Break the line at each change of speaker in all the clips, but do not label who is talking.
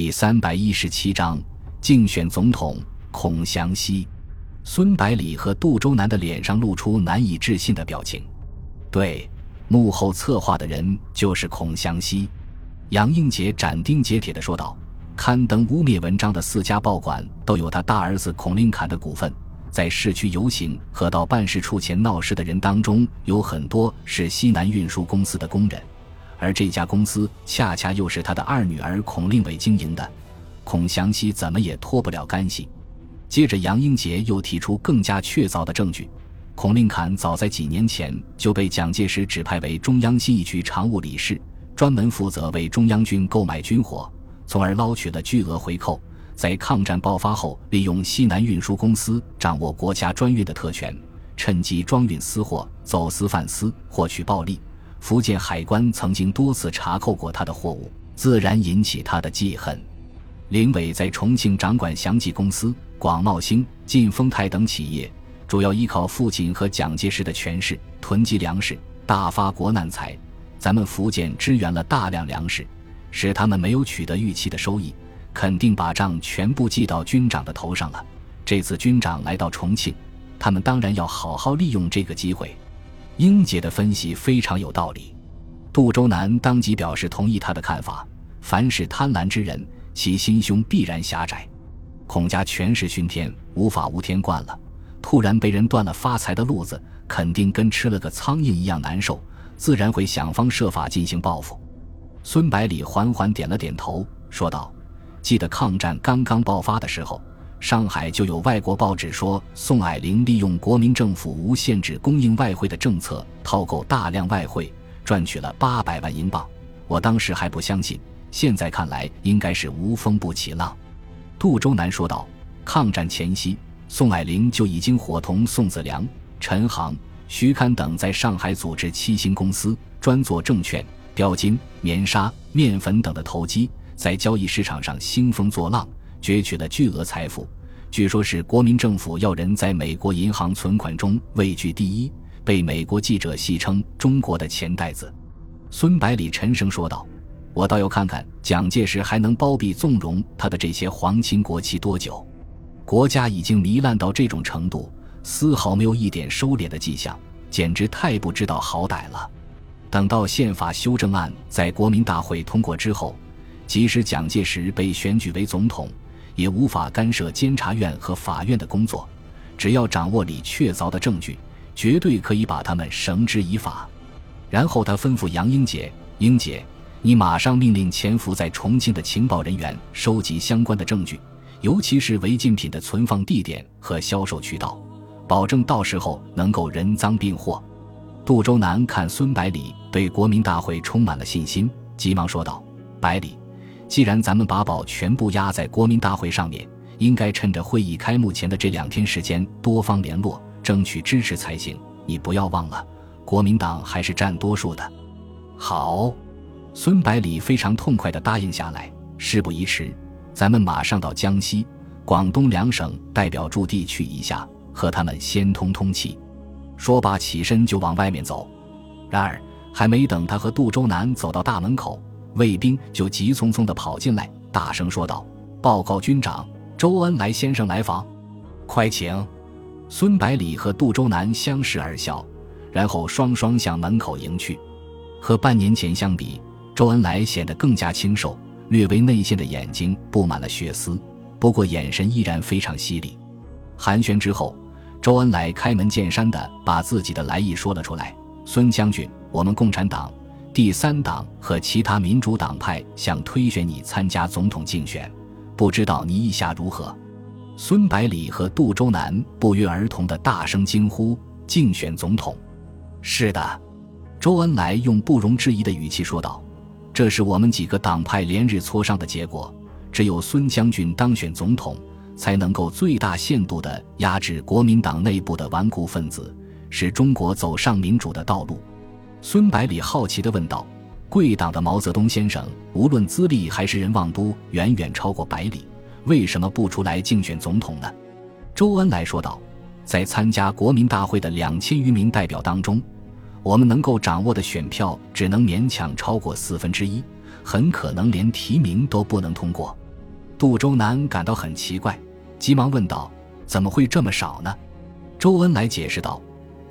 第三百一十七章竞选总统。孔祥熙、孙百里和杜周南的脸上露出难以置信的表情。对，幕后策划的人就是孔祥熙。杨英杰斩钉截铁地说道：“刊登污蔑文章的四家报馆都有他大儿子孔令侃的股份。在市区游行和到办事处前闹事的人当中，有很多是西南运输公司的工人，而这家公司恰恰又是他的二女儿孔令伟经营的。孔祥熙怎么也脱不了干系。”接着，杨英杰又提出更加确凿的证据：孔令侃早在几年前就被蒋介石指派为中央新一局常务理事，专门负责为中央军购买军火，从而捞取了巨额回扣。在抗战爆发后，利用西南运输公司掌握国家专运的特权，趁机装运私货、走私贩私，获取暴利。福建海关曾经多次查扣过他的货物，自然引起他的记恨。林伟在重庆掌管祥记公司。广茂兴、晋丰泰等企业主要依靠父亲和蒋介石的权势囤积粮食，大发国难财。咱们福建支援了大量粮食，使他们没有取得预期的收益，肯定把账全部记到军长的头上了。这次军长来到重庆，他们当然要好好利用这个机会。英姐的分析非常有道理，杜周南当即表示同意他的看法。凡是贪婪之人，其心胸必然狭窄。孔家权势熏天，无法无天惯了，突然被人断了发财的路子，肯定跟吃了个苍蝇一样难受，自然会想方设法进行报复。孙百里缓缓点了点头，说道：“记得抗战刚刚爆发的时候，上海就有外国报纸说宋霭龄利用国民政府无限制供应外汇的政策，套购大量外汇，赚取了八百万英镑。我当时还不相信，现在看来应该是无风不起浪。”杜周南说道：“抗战前夕，宋霭龄就已经伙同宋子良、陈航、徐堪等在上海组织七星公司，专做证券、标金、棉纱、面粉等的投机，在交易市场上兴风作浪，攫取了巨额财富。据说是国民政府要人在美国银行存款中位居第一，被美国记者戏称‘中国的钱袋子’。”孙百里沉声说道。我倒要看看蒋介石还能包庇纵容他的这些皇亲国戚多久？国家已经糜烂到这种程度，丝毫没有一点收敛的迹象，简直太不知道好歹了。等到宪法修正案在国民大会通过之后，即使蒋介石被选举为总统，也无法干涉监察院和法院的工作。只要掌握里确凿的证据，绝对可以把他们绳之以法。然后他吩咐杨英杰：“英杰。”你马上命令潜伏在重庆的情报人员收集相关的证据，尤其是违禁品的存放地点和销售渠道，保证到时候能够人赃并获。杜周南看孙百里对国民大会充满了信心，急忙说道：“百里，既然咱们把宝全部压在国民大会上面，应该趁着会议开幕前的这两天时间多方联络，争取支持才行。你不要忘了，国民党还是占多数的。”好。孙百里非常痛快地答应下来。事不宜迟，咱们马上到江西、广东两省代表驻地去一下，和他们先通通气。说罢，起身就往外面走。然而，还没等他和杜周南走到大门口，卫兵就急匆匆地跑进来，大声说道：“报告军长，周恩来先生来访，快请。”孙百里和杜周南相视而笑，然后双双向门口迎去。和半年前相比，周恩来显得更加清瘦，略微内陷的眼睛布满了血丝，不过眼神依然非常犀利。寒暄之后，周恩来开门见山地把自己的来意说了出来：“孙将军，我们共产党、第三党和其他民主党派想推选你参加总统竞选，不知道你意下如何？”孙百里和杜周南不约而同的大声惊呼：“竞选总统！”是的，周恩来用不容置疑的语气说道。这是我们几个党派连日磋商的结果。只有孙将军当选总统，才能够最大限度地压制国民党内部的顽固分子，使中国走上民主的道路。孙百里好奇地问道：“贵党的毛泽东先生，无论资历还是人望都远远超过百里，为什么不出来竞选总统呢？”周恩来说道：“在参加国民大会的两千余名代表当中。”我们能够掌握的选票只能勉强超过四分之一，很可能连提名都不能通过。杜周南感到很奇怪，急忙问道：“怎么会这么少呢？”周恩来解释道：“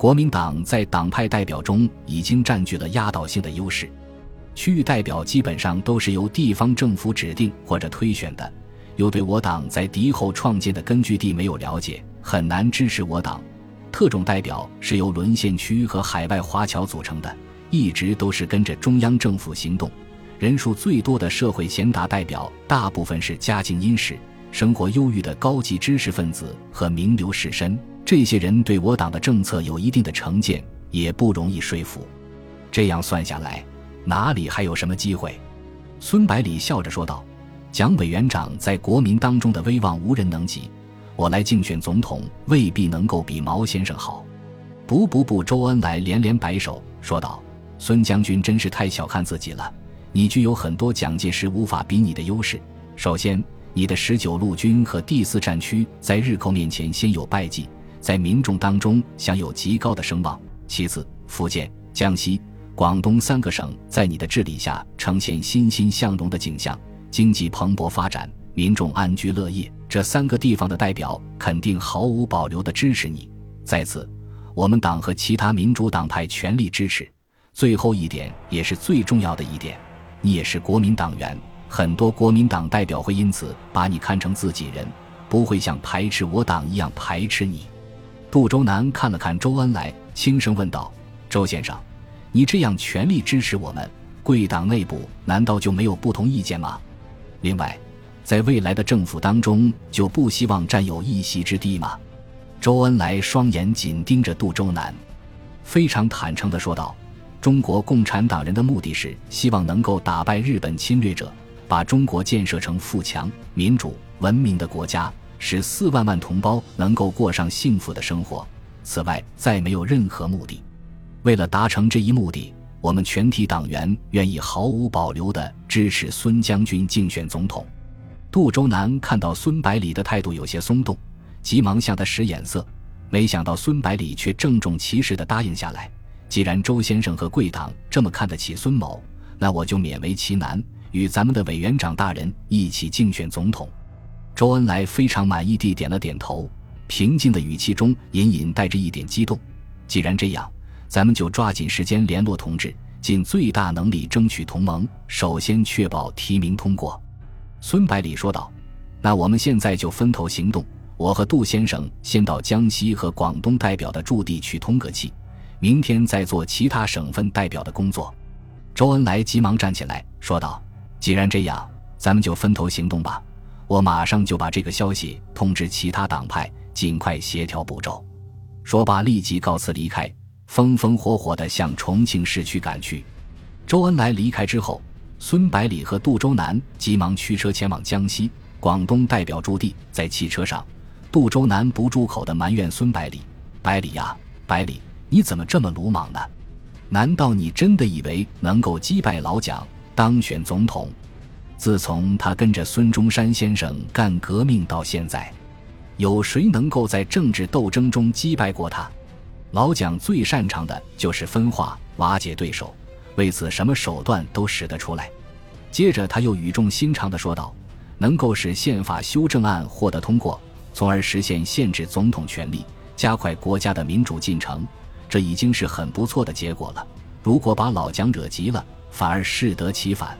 国民党在党派代表中已经占据了压倒性的优势，区域代表基本上都是由地方政府指定或者推选的，又对我党在敌后创建的根据地没有了解，很难支持我党。特种代表是由沦陷区和海外华侨组成的，一直都是跟着中央政府行动。”人数最多的社会贤达代表，大部分是家境殷实、生活优裕的高级知识分子和名流士绅。这些人对我党的政策有一定的成见，也不容易说服。这样算下来，哪里还有什么机会？孙百里笑着说道：“蒋委员长在国民当中的威望无人能及，我来竞选总统未必能够比毛先生好。”不不不！周恩来连连摆手说道：“孙将军真是太小看自己了。”你具有很多蒋介石无法比拟的优势。首先，你的十九路军和第四战区在日寇面前先有败绩，在民众当中享有极高的声望。其次，福建、江西、广东三个省在你的治理下呈现欣欣向荣的景象，经济蓬勃发展，民众安居乐业。这三个地方的代表肯定毫无保留地支持你。再次，我们党和其他民主党派全力支持。最后一点也是最重要的一点。你也是国民党员，很多国民党代表会因此把你看成自己人，不会像排斥我党一样排斥你。杜周南看了看周恩来，轻声问道：“周先生，你这样全力支持我们，贵党内部难道就没有不同意见吗？另外，在未来的政府当中，就不希望占有一席之地吗？”周恩来双眼紧盯着杜周南，非常坦诚地说道。中国共产党人的目的是希望能够打败日本侵略者，把中国建设成富强、民主、文明的国家，使四万万同胞能够过上幸福的生活。此外，再没有任何目的。为了达成这一目的，我们全体党员愿意毫无保留地支持孙将军竞选总统。杜周南看到孙百里的态度有些松动，急忙向他使眼色，没想到孙百里却郑重其事地答应下来。既然周先生和贵党这么看得起孙某，那我就勉为其难，与咱们的委员长大人一起竞选总统。周恩来非常满意地点了点头，平静的语气中隐隐带着一点激动。既然这样，咱们就抓紧时间联络同志，尽最大能力争取同盟，首先确保提名通过。孙百里说道：“那我们现在就分头行动，我和杜先生先到江西和广东代表的驻地去通个气。”明天再做其他省份代表的工作。周恩来急忙站起来说道：“既然这样，咱们就分头行动吧。我马上就把这个消息通知其他党派，尽快协调步骤。”说罢，立即告辞离开，风风火火地向重庆市区赶去。周恩来离开之后，孙百里和杜周南急忙驱车前往江西、广东代表驻地。在汽车上，杜周南不住口地埋怨孙百里：“百里呀，百里！”你怎么这么鲁莽呢？难道你真的以为能够击败老蒋当选总统？自从他跟着孙中山先生干革命到现在，有谁能够在政治斗争中击败过他？老蒋最擅长的就是分化、瓦解对手，为此什么手段都使得出来。接着他又语重心长地说道：“能够使宪法修正案获得通过，从而实现限制总统权力，加快国家的民主进程。”这已经是很不错的结果了。如果把老蒋惹急了，反而适得其反。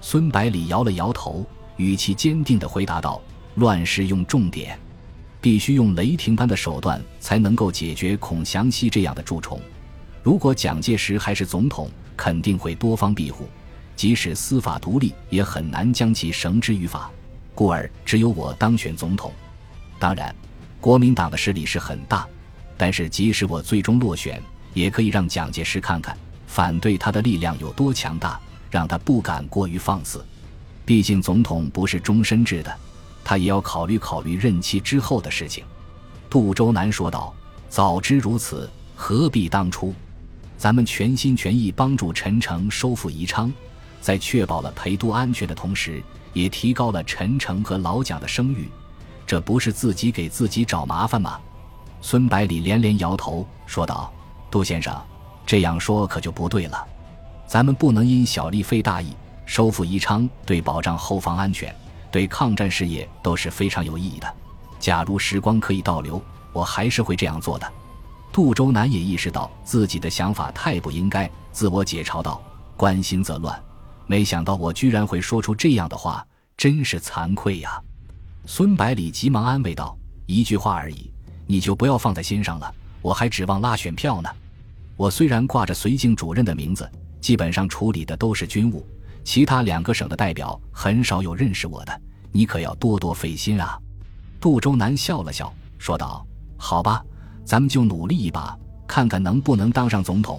孙百里摇了摇头，语气坚定地回答道：“乱世用重点，必须用雷霆般的手段才能够解决孔祥熙这样的蛀虫。如果蒋介石还是总统，肯定会多方庇护，即使司法独立，也很难将其绳之于法。故而，只有我当选总统。当然，国民党的势力是很大。”但是，即使我最终落选，也可以让蒋介石看看反对他的力量有多强大，让他不敢过于放肆。毕竟，总统不是终身制的，他也要考虑考虑任期之后的事情。杜周南说道：“早知如此，何必当初？咱们全心全意帮助陈诚收复宜昌，在确保了陪都安全的同时，也提高了陈诚和老蒋的声誉，这不是自己给自己找麻烦吗？”孙百里连连摇头，说道：“杜先生，这样说可就不对了。咱们不能因小利费大义。收复宜昌，对保障后方安全，对抗战事业都是非常有意义的。假如时光可以倒流，我还是会这样做的。杜周南也意识到自己的想法太不应该，自我解嘲道：“关心则乱，没想到我居然会说出这样的话，真是惭愧呀。”孙百里急忙安慰道：“一句话而已，你就不要放在心上了。我还指望拉选票呢。我虽然挂着绥靖主任的名字，基本上处理的都是军务，其他两个省的代表很少有认识我的。你可要多多费心啊。”杜周南笑了笑，说道：“好吧。”咱们就努力一把，看看能不能当上总统。